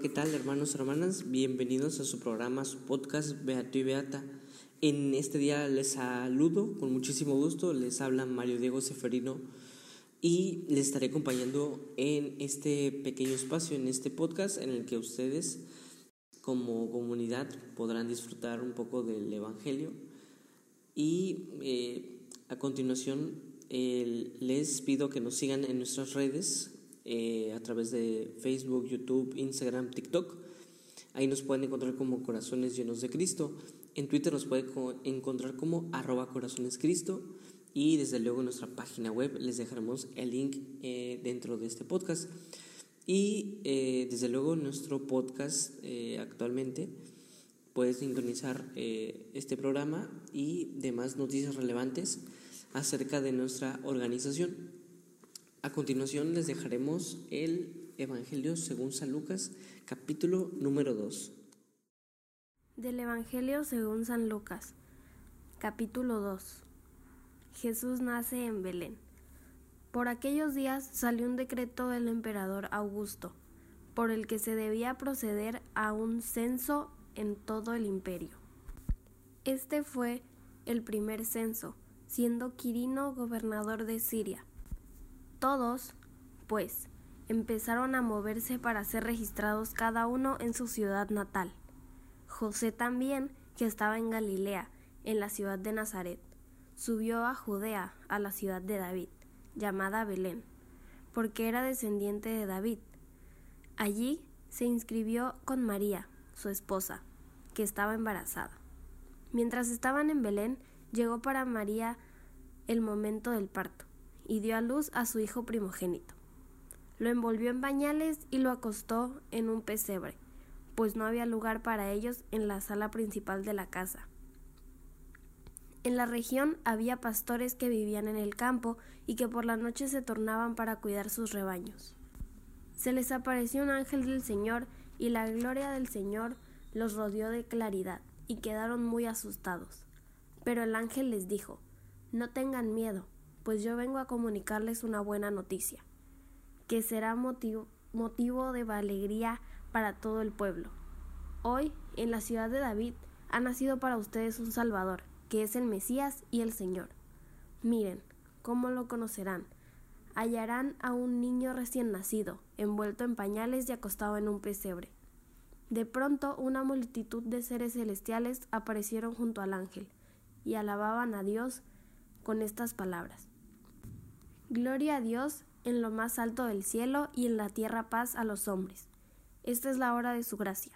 ¿qué tal hermanos hermanas? Bienvenidos a su programa, su podcast Beato y Beata. En este día les saludo con muchísimo gusto, les habla Mario Diego Seferino y les estaré acompañando en este pequeño espacio, en este podcast en el que ustedes como comunidad podrán disfrutar un poco del Evangelio y eh, a continuación les pido que nos sigan en nuestras redes eh, a través de Facebook, YouTube, Instagram, TikTok. Ahí nos pueden encontrar como Corazones Llenos de Cristo. En Twitter nos pueden encontrar como arroba Corazones Cristo. Y desde luego en nuestra página web les dejaremos el link eh, dentro de este podcast. Y eh, desde luego nuestro podcast actualmente puedes sintonizar este programa y demás noticias relevantes acerca de nuestra organización. A continuación les dejaremos el Evangelio según San Lucas, capítulo número 2. Del Evangelio según San Lucas, capítulo 2. Jesús nace en Belén. Por aquellos días salió un decreto del emperador Augusto, por el que se debía proceder a un censo en todo el imperio. Este fue el primer censo, siendo Quirino gobernador de Siria todos, pues, empezaron a moverse para ser registrados cada uno en su ciudad natal. José también, que estaba en Galilea, en la ciudad de Nazaret, subió a Judea, a la ciudad de David, llamada Belén, porque era descendiente de David. Allí se inscribió con María, su esposa, que estaba embarazada. Mientras estaban en Belén, llegó para María el momento del parto y dio a luz a su hijo primogénito. Lo envolvió en pañales y lo acostó en un pesebre, pues no había lugar para ellos en la sala principal de la casa. En la región había pastores que vivían en el campo y que por la noche se tornaban para cuidar sus rebaños. Se les apareció un ángel del Señor y la gloria del Señor los rodeó de claridad y quedaron muy asustados. Pero el ángel les dijo, No tengan miedo, pues yo vengo a comunicarles una buena noticia, que será motivo, de alegría para todo el pueblo. Hoy, en la ciudad de David, ha nacido para ustedes un Salvador, que es el Mesías y el Señor. Miren, ¿cómo lo conocerán? Hallarán a un niño recién nacido, envuelto en pañales y acostado en un pesebre. De pronto una multitud de seres celestiales aparecieron junto al ángel, y alababan a Dios con estas palabras. Gloria a Dios en lo más alto del cielo y en la tierra paz a los hombres. Esta es la hora de su gracia.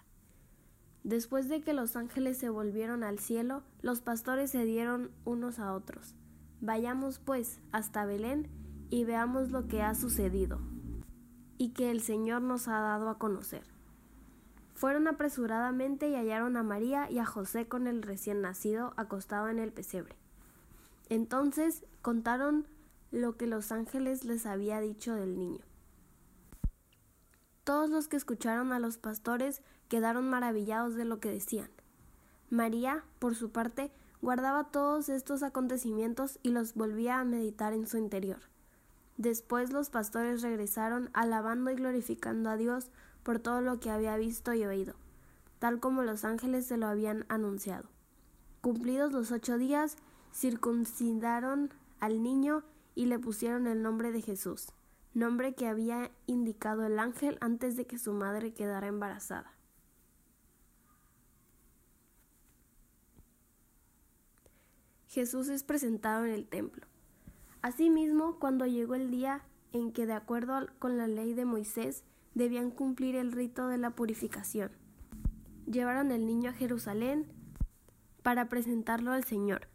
Después de que los ángeles se volvieron al cielo, los pastores se dieron unos a otros. Vayamos pues hasta Belén y veamos lo que ha sucedido y que el Señor nos ha dado a conocer. Fueron apresuradamente y hallaron a María y a José con el recién nacido acostado en el pesebre. Entonces contaron lo que los ángeles les había dicho del niño. Todos los que escucharon a los pastores quedaron maravillados de lo que decían. María, por su parte, guardaba todos estos acontecimientos y los volvía a meditar en su interior. Después los pastores regresaron alabando y glorificando a Dios por todo lo que había visto y oído, tal como los ángeles se lo habían anunciado. Cumplidos los ocho días, circuncidaron al niño y le pusieron el nombre de Jesús, nombre que había indicado el ángel antes de que su madre quedara embarazada. Jesús es presentado en el templo. Asimismo, cuando llegó el día en que, de acuerdo con la ley de Moisés, debían cumplir el rito de la purificación, llevaron el niño a Jerusalén para presentarlo al Señor,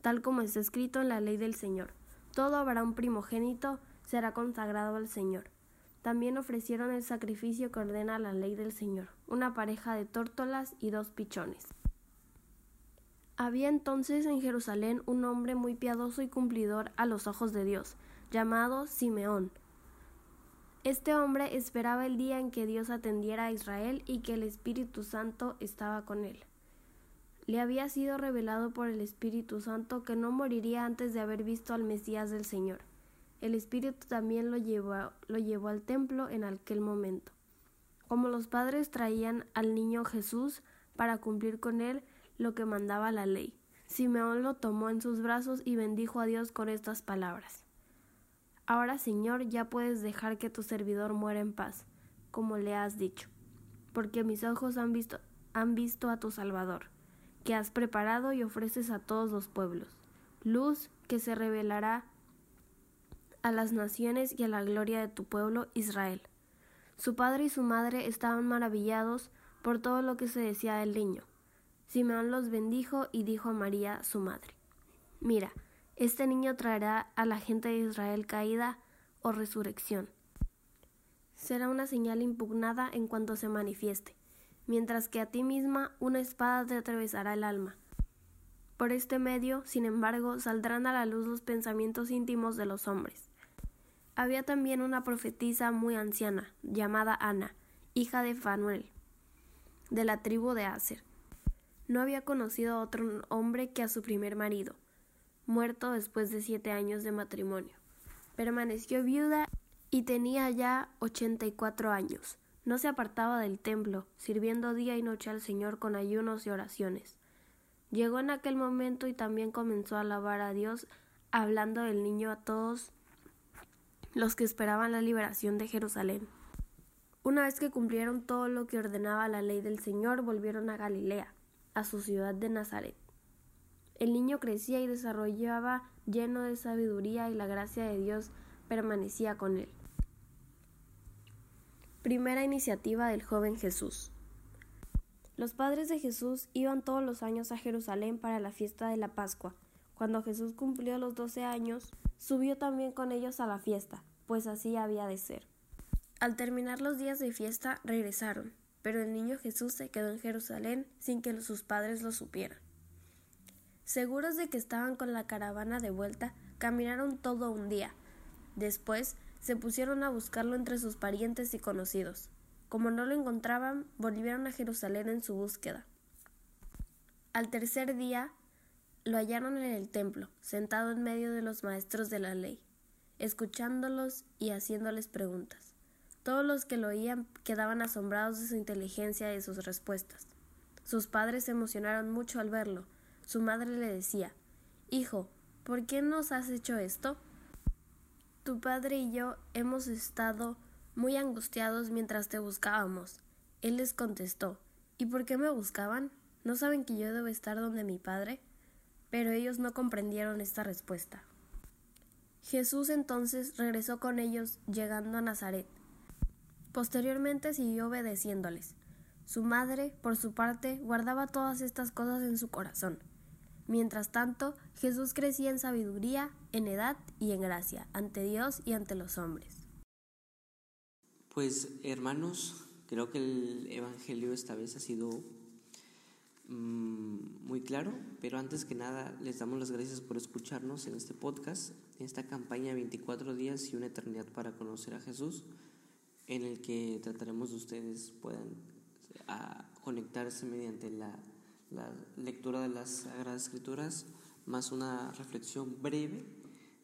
tal como está escrito en la ley del Señor todo un primogénito será consagrado al Señor. También ofrecieron el sacrificio que ordena la ley del Señor, una pareja de tórtolas y dos pichones. Había entonces en Jerusalén un hombre muy piadoso y cumplidor a los ojos de Dios, llamado Simeón. Este hombre esperaba el día en que Dios atendiera a Israel y que el Espíritu Santo estaba con él le había sido revelado por el Espíritu Santo que no moriría antes de haber visto al Mesías del Señor. El Espíritu también lo llevó, lo llevó al templo en aquel momento. como los padres traían al niño Jesús para cumplir con él lo que mandaba la ley. Simeón lo tomó en sus brazos y bendijo a Dios con estas palabras. Ahora, Señor, ya puedes dejar que tu servidor muera en paz, como le has dicho, porque mis ojos han visto, han visto a tu Salvador, que has preparado y ofreces a todos los pueblos, luz que se revelará a las naciones y a la gloria de tu pueblo Israel. Su padre y su madre estaban maravillados por todo lo que se decía del niño. Simeón los bendijo y dijo a María, su madre, Mira, este niño traerá a la gente de Israel caída o resurrección. Será una señal impugnada en cuanto se manifieste, mientras que a ti misma una espada te atravesará el alma. Por este medio, sin embargo, saldrán a la luz los pensamientos íntimos de los hombres. Había también una profetisa muy anciana, llamada Ana, hija de Fanuel, de la tribu de Aser. No había conocido a otro hombre que a su primer marido, muerto después de siete años de matrimonio. Permaneció viuda y tenía ya ochenta y cuatro años. No se apartaba del templo, sirviendo día y noche al Señor con ayunos y oraciones. Llegó en aquel momento y también comenzó a alabar a Dios, hablando del niño a todos los que esperaban la liberación de Jerusalén. Una vez que cumplieron todo lo que ordenaba la ley del Señor, volvieron a Galilea, a su ciudad de Nazaret. El niño crecía y desarrollaba lleno de sabiduría y la gracia de Dios permanecía con él. Primera iniciativa del joven Jesús. Los padres de Jesús iban todos los años a Jerusalén para la fiesta de la Pascua. Cuando Jesús cumplió los doce años, subió también con ellos a la fiesta, pues así había de ser. Al terminar los días de fiesta, regresaron, pero el niño Jesús se quedó en Jerusalén sin que sus padres lo supieran. Seguros de que estaban con la caravana de vuelta, caminaron todo un día. Después se pusieron a buscarlo entre sus parientes y conocidos. Como no lo encontraban, volvieron a Jerusalén en su búsqueda. Al tercer día lo hallaron en el templo, sentado en medio de los maestros de la ley, escuchándolos y haciéndoles preguntas. Todos los que lo oían quedaban asombrados de su inteligencia y de sus respuestas. Sus padres se emocionaron mucho al verlo, su madre le decía Hijo, ¿por qué nos has hecho esto? Tu padre y yo hemos estado muy angustiados mientras te buscábamos. Él les contestó ¿Y por qué me buscaban? ¿No saben que yo debo estar donde mi padre? Pero ellos no comprendieron esta respuesta. Jesús entonces regresó con ellos llegando a Nazaret. Posteriormente siguió obedeciéndoles. Su madre, por su parte, guardaba todas estas cosas en su corazón. Mientras tanto, Jesús crecía en sabiduría, en edad y en gracia, ante Dios y ante los hombres. Pues hermanos, creo que el Evangelio esta vez ha sido mm, muy claro, pero antes que nada les damos las gracias por escucharnos en este podcast, en esta campaña 24 días y una eternidad para conocer a Jesús, en el que trataremos de ustedes puedan conectarse mediante la la lectura de las Sagradas Escrituras, más una reflexión breve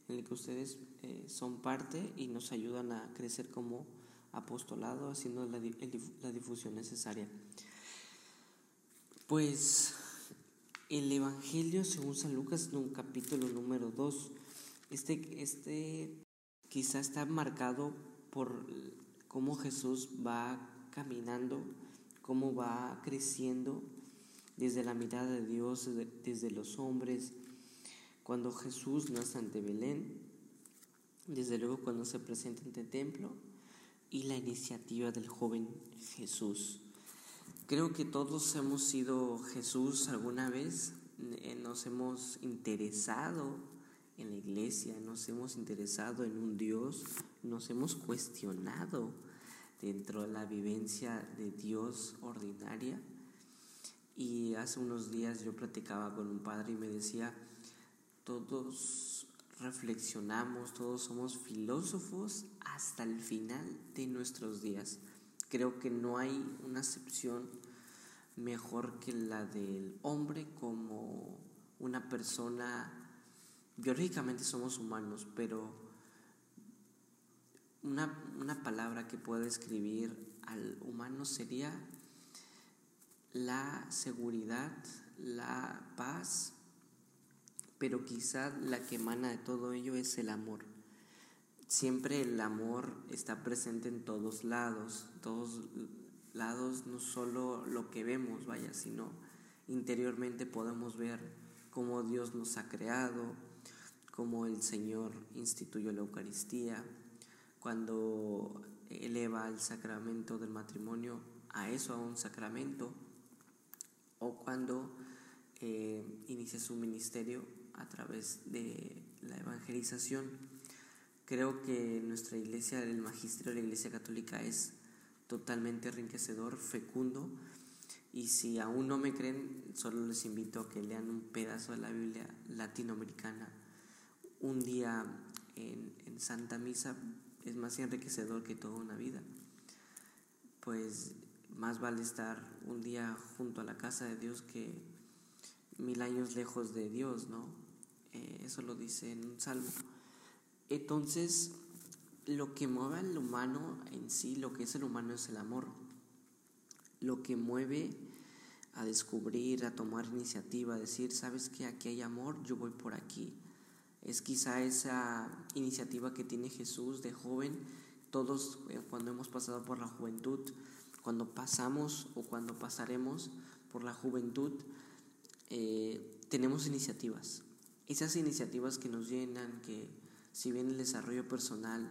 en la que ustedes eh, son parte y nos ayudan a crecer como apostolado, haciendo la, la difusión necesaria. Pues el Evangelio según San Lucas en un capítulo número 2, este, este quizá está marcado por cómo Jesús va caminando, cómo va creciendo desde la mirada de Dios, desde los hombres, cuando Jesús nace ante Belén, desde luego cuando se presenta ante el templo y la iniciativa del joven Jesús. Creo que todos hemos sido Jesús alguna vez, eh, nos hemos interesado en la iglesia, nos hemos interesado en un Dios, nos hemos cuestionado dentro de la vivencia de Dios ordinaria y hace unos días yo platicaba con un padre y me decía, todos reflexionamos, todos somos filósofos hasta el final de nuestros días. Creo que no hay una acepción mejor que la del hombre como una persona, biológicamente somos humanos, pero una, una palabra que pueda describir al humano sería la seguridad, la paz, pero quizá la que emana de todo ello es el amor. Siempre el amor está presente en todos lados, todos lados, no solo lo que vemos, vaya, sino interiormente podemos ver cómo Dios nos ha creado, cómo el Señor instituyó la Eucaristía, cuando eleva el sacramento del matrimonio a eso, a un sacramento, o cuando eh, inicia su ministerio a través de la evangelización. Creo que nuestra iglesia, el magisterio de la iglesia católica es totalmente enriquecedor, fecundo, y si aún no me creen, solo les invito a que lean un pedazo de la Biblia latinoamericana. Un día en, en Santa Misa es más enriquecedor que toda una vida. Pues más vale estar un día junto a la casa de Dios que mil años lejos de Dios, ¿no? Eh, eso lo dice en un salmo. Entonces, lo que mueve al humano en sí, lo que es el humano es el amor. Lo que mueve a descubrir, a tomar iniciativa, a decir, sabes que aquí hay amor, yo voy por aquí. Es quizá esa iniciativa que tiene Jesús de joven, todos eh, cuando hemos pasado por la juventud, cuando pasamos o cuando pasaremos por la juventud, eh, tenemos iniciativas. Esas iniciativas que nos llenan, que si bien el desarrollo personal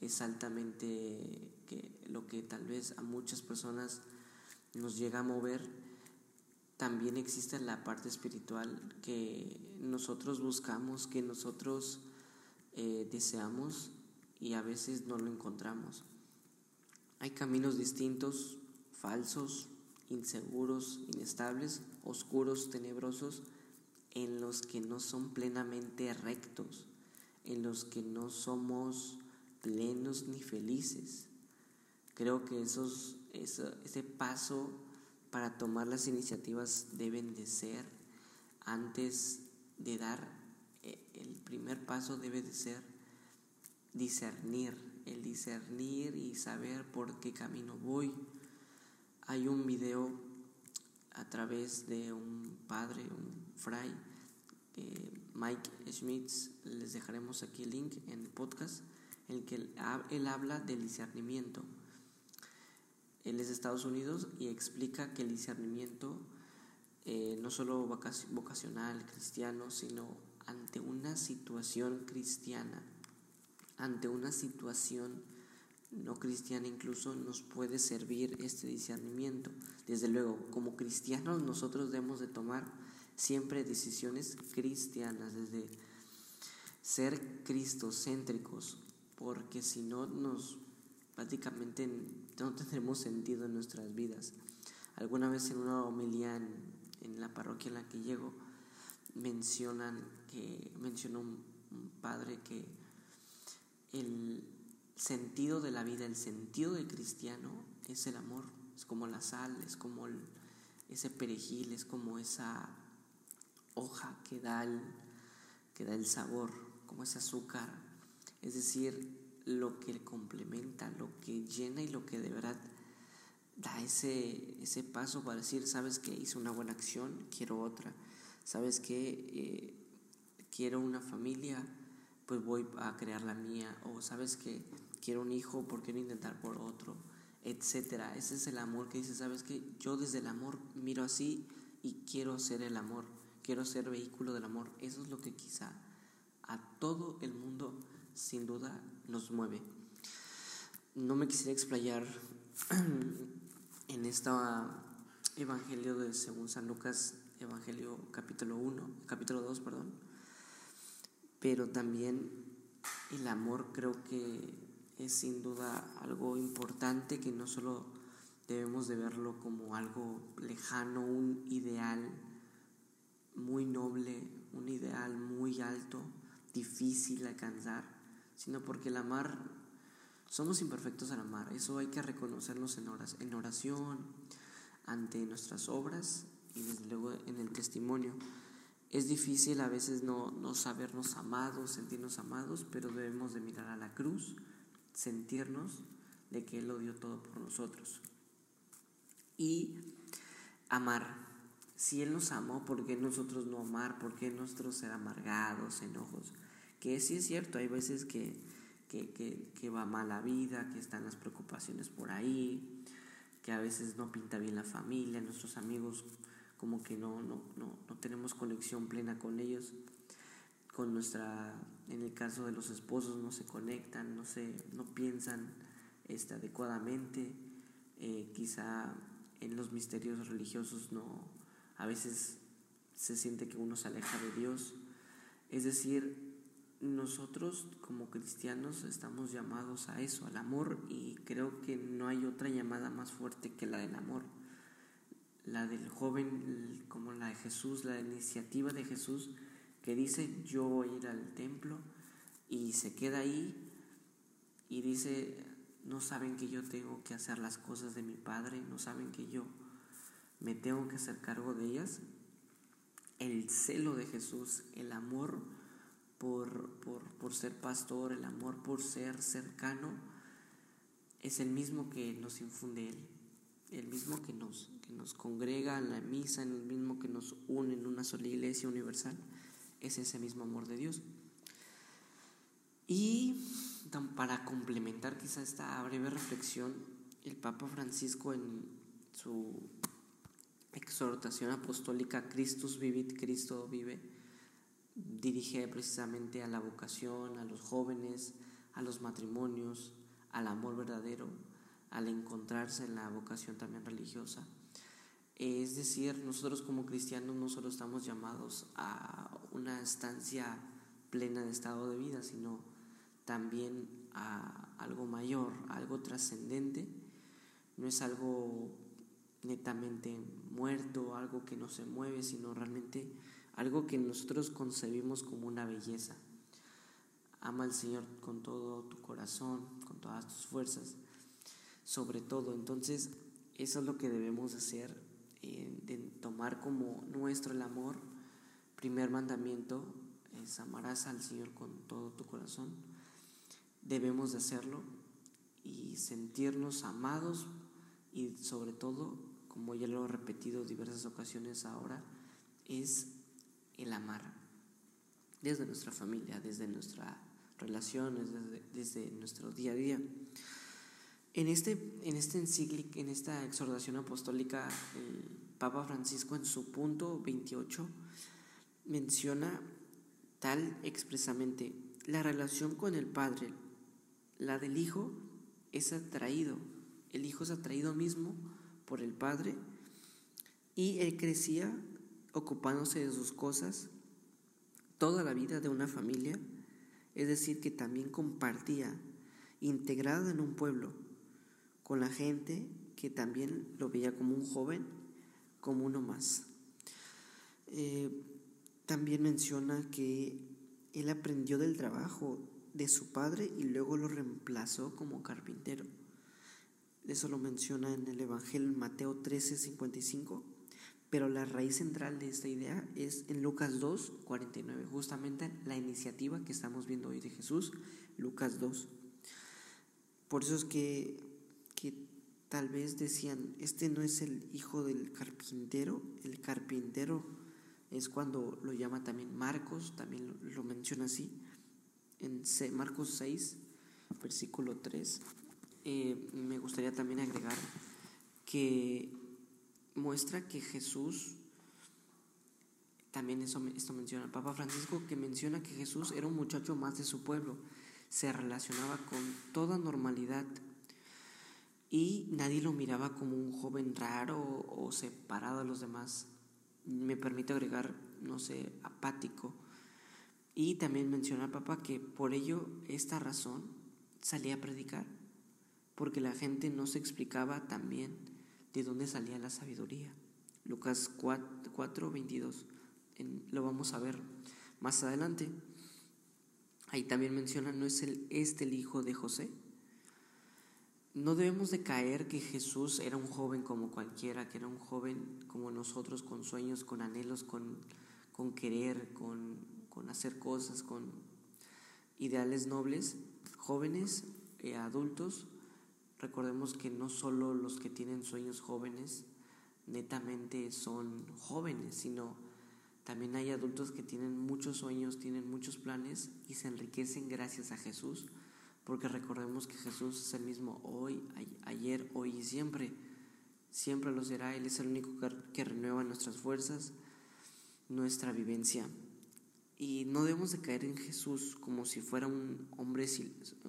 es altamente que lo que tal vez a muchas personas nos llega a mover, también existe la parte espiritual que nosotros buscamos, que nosotros eh, deseamos y a veces no lo encontramos. Hay caminos distintos, falsos, inseguros, inestables, oscuros, tenebrosos, en los que no son plenamente rectos, en los que no somos plenos ni felices. Creo que esos, ese paso para tomar las iniciativas deben de ser antes de dar eh, el primer paso debe de ser discernir, el discernir y saber por qué camino voy. Hay un video a través de un padre, un fray, Mike Schmitz, les dejaremos aquí el link en el podcast, en el que él habla del discernimiento. Él es de Estados Unidos y explica que el discernimiento eh, no solo vocacional, cristiano, sino ante una situación cristiana, ante una situación no cristiana incluso nos puede servir este discernimiento. Desde luego, como cristianos nosotros debemos de tomar siempre decisiones cristianas, desde ser cristocéntricos, porque si no nos prácticamente no tendremos sentido en nuestras vidas. Alguna vez en una homilía en, la parroquia en la que llego mencionan que mencionó un, padre que el sentido de la vida, el sentido del cristiano es el amor, es como la sal, es como ese perejil, es como esa hoja que da el, que da el sabor, como ese azúcar, es decir, lo que complementa, lo que llena y lo que de verdad da ese, ese paso para decir, sabes que hice una buena acción, quiero otra, sabes que eh, quiero una familia, pues voy a crear la mía, o sabes que quiero un hijo, ¿por qué no intentar por otro? etcétera. Ese es el amor que dice, sabes que yo desde el amor miro así y quiero ser el amor, quiero ser vehículo del amor. Eso es lo que quizá a todo el mundo sin duda nos mueve. No me quisiera explayar en este Evangelio de según San Lucas, Evangelio capítulo 1, capítulo 2, perdón. Pero también el amor creo que es sin duda algo importante que no solo debemos de verlo como algo lejano, un ideal muy noble, un ideal muy alto, difícil de alcanzar, sino porque el amar, somos imperfectos al amar, eso hay que reconocernos en oración, ante nuestras obras y desde luego en el testimonio. Es difícil a veces no, no sabernos amados, sentirnos amados, pero debemos de mirar a la cruz, sentirnos de que Él lo dio todo por nosotros. Y amar. Si Él nos amó, ¿por qué nosotros no amar? ¿Por qué nosotros ser amargados, enojos? Que sí es cierto, hay veces que, que, va mal la vida, que están las preocupaciones por ahí, que a veces no pinta bien la familia, nuestros amigos como que no, no, no, no tenemos conexión plena con ellos, con nuestra, en el caso de los esposos no se conectan, no, se, no piensan este, adecuadamente, eh, quizá en los misterios religiosos no, a veces se siente que uno se aleja de Dios, es decir, nosotros como cristianos estamos llamados a eso, al amor, y creo que no hay otra llamada más fuerte que la del amor. La del joven, como la de Jesús, la iniciativa de Jesús, que dice, yo voy a ir al templo, y se queda ahí y dice, no saben que yo tengo que hacer las cosas de mi Padre, no saben que yo me tengo que hacer cargo de ellas. El celo de Jesús, el amor, por, por, ser pastor, el amor por ser cercano, es el mismo que nos infunde Él, el mismo que nos, que nos congrega en la misa, el mismo que nos une en una sola iglesia universal, es ese mismo amor de Dios. Y para complementar quizá esta breve reflexión, el Papa Francisco en su exhortación apostólica Christus vivit, Cristo vive, dirige precisamente a la vocación, a los jóvenes, a los matrimonios, al amor verdadero, al encontrarse en la vocación también religiosa. Es decir, nosotros como cristianos no solo estamos llamados a una estancia plena de estado de vida, sino también a algo mayor, algo trascendente. No es algo netamente muerto, algo que no se mueve, sino realmente algo que nosotros concebimos como una belleza. Ama al Señor con todo tu corazón, con todas tus fuerzas, sobre todo. Entonces, eso es lo que debemos hacer, eh, tomar como nuestro el amor. Primer mandamiento es amarás al Señor con todo tu corazón. Debemos de hacerlo y sentirnos amados y sobre todo, como ya lo he repetido diversas ocasiones ahora, es el amar desde nuestra familia, desde nuestras relaciones, desde, nuestro día a día. En este, en este encíclica, en esta exhortación apostólica, el Papa Francisco en su punto 28 menciona tal expresamente, la relación con el Padre, la del Hijo, es atraído, el Hijo es atraído mismo por el Padre y él crecía ocupándose de sus cosas toda la vida de una familia, es decir, que también compartía, integrado en un pueblo, con la gente que también lo veía como un joven, como uno más. Eh, también menciona que él aprendió del trabajo de su padre y luego lo reemplazó como carpintero. Eso lo menciona en el Evangelio Mateo 13, 55 pero la raíz central de esta idea es en Lucas 2, 49, justamente la iniciativa que estamos viendo hoy de Jesús, Lucas 2. Por eso es que tal vez decían, este no es el hijo del carpintero, el carpintero es cuando lo llama también Marcos, también lo, menciona así, en Marcos 6, versículo 3. Eh, me gustaría también agregar que muestra que Jesús, también esto menciona el Papa Francisco, que menciona que Jesús era un muchacho más de su pueblo, se relacionaba con toda normalidad y nadie lo miraba como un joven raro o separado de los demás. Me permite agregar, no sé, apático. Y también menciona el Papa que por ello, esta razón, salía a predicar, porque la gente no se explicaba también de dónde salía la sabiduría. Lucas 4, 22. lo vamos a ver más adelante. Ahí también menciona, ¿no es el, este el hijo de José? No debemos de caer que Jesús era un joven como cualquiera, que era un joven como nosotros, con sueños, con anhelos, con, con querer, con, con hacer cosas, con ideales nobles, jóvenes, eh, adultos, Recordemos que no solo los que tienen sueños jóvenes netamente son jóvenes, sino también hay adultos que tienen muchos sueños, tienen muchos planes y se enriquecen gracias a Jesús, porque recordemos que Jesús es el mismo hoy, ayer, hoy y siempre. Siempre lo será, Él es el único que renueva nuestras fuerzas, nuestra vivencia. Y no debemos de caer en Jesús como si fuera un hombre,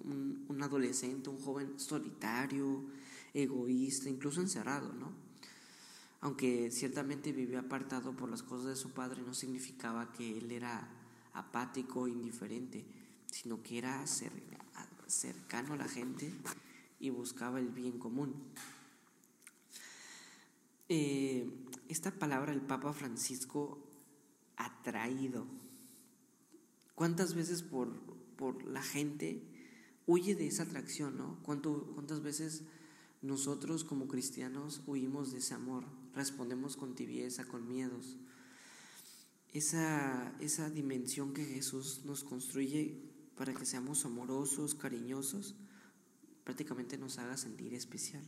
un, adolescente, un joven solitario, egoísta, incluso encerrado, ¿no? Aunque ciertamente vivió apartado por las cosas de su padre, no significaba que él era apático, indiferente, sino que era cercano a la gente y buscaba el bien común. Eh, esta palabra el Papa Francisco ha traído ¿Cuántas veces por, por la gente huye de esa atracción, ¿no? ¿Cuántas veces nosotros como cristianos huimos de ese amor? Respondemos con tibieza, con miedos. Esa, esa dimensión que Jesús nos construye para que seamos amorosos, cariñosos, prácticamente nos haga sentir especial.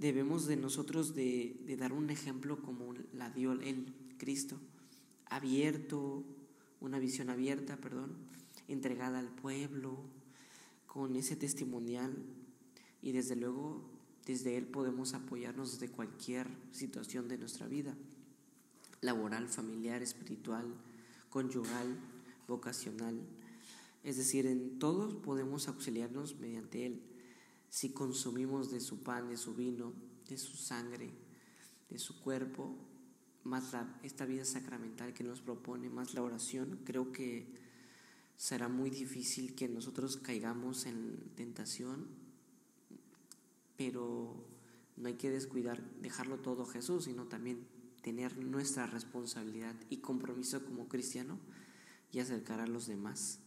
Debemos de nosotros de, de dar un ejemplo como la dio Él, Cristo, abierto, una visión abierta, perdón, entregada al pueblo, con ese testimonial y desde luego desde él podemos apoyarnos desde cualquier situación de nuestra vida, laboral, familiar, espiritual, conyugal, vocacional. Es decir, en todos podemos auxiliarnos mediante él si consumimos de su pan, de su vino, de su sangre, de su cuerpo más esta vida sacramental que nos propone, más la oración, creo que será muy difícil que nosotros caigamos en tentación, pero no hay que descuidar, dejarlo todo a Jesús, sino también tener nuestra responsabilidad y compromiso como cristiano y acercar a los demás.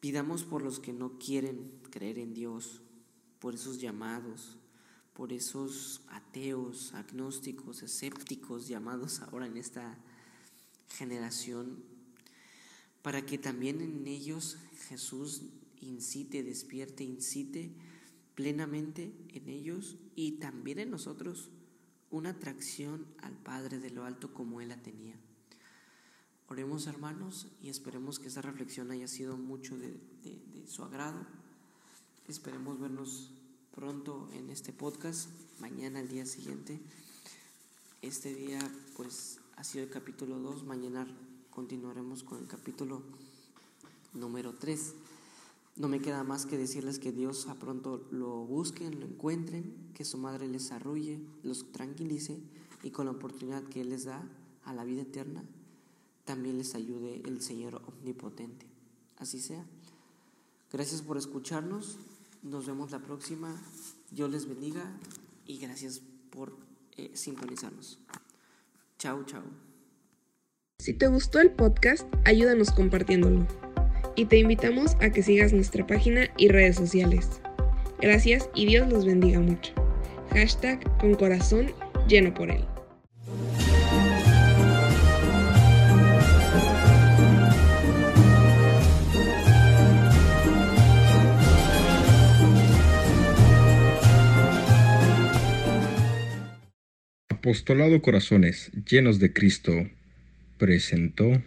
Pidamos por los que no quieren creer en Dios, por esos llamados, por esos ateos, agnósticos, escépticos llamados ahora en esta generación, para que también en ellos Jesús incite, despierte, incite plenamente en ellos y también en nosotros una atracción al Padre de lo alto como Él la tenía. Oremos hermanos y esperemos que esta reflexión haya sido mucho de, de su agrado. Esperemos vernos pronto en este podcast, mañana al día siguiente. Este día pues ha sido el capítulo 2, mañana continuaremos con el capítulo número 3. No me queda más que decirles que Dios a pronto lo busquen, lo encuentren, que su madre les arrulle, los tranquilice y con la oportunidad que Él les da a la vida eterna, también les ayude el Señor Omnipotente. Así sea. Gracias por escucharnos. Nos vemos la próxima. Dios les bendiga y gracias por eh, sintonizarnos. Chao, chao. Si te gustó el podcast, ayúdanos compartiéndolo. Y te invitamos a que sigas nuestra página y redes sociales. Gracias y Dios los bendiga mucho. Hashtag con corazón lleno por él. Apostolado Corazones Llenos de Cristo presentó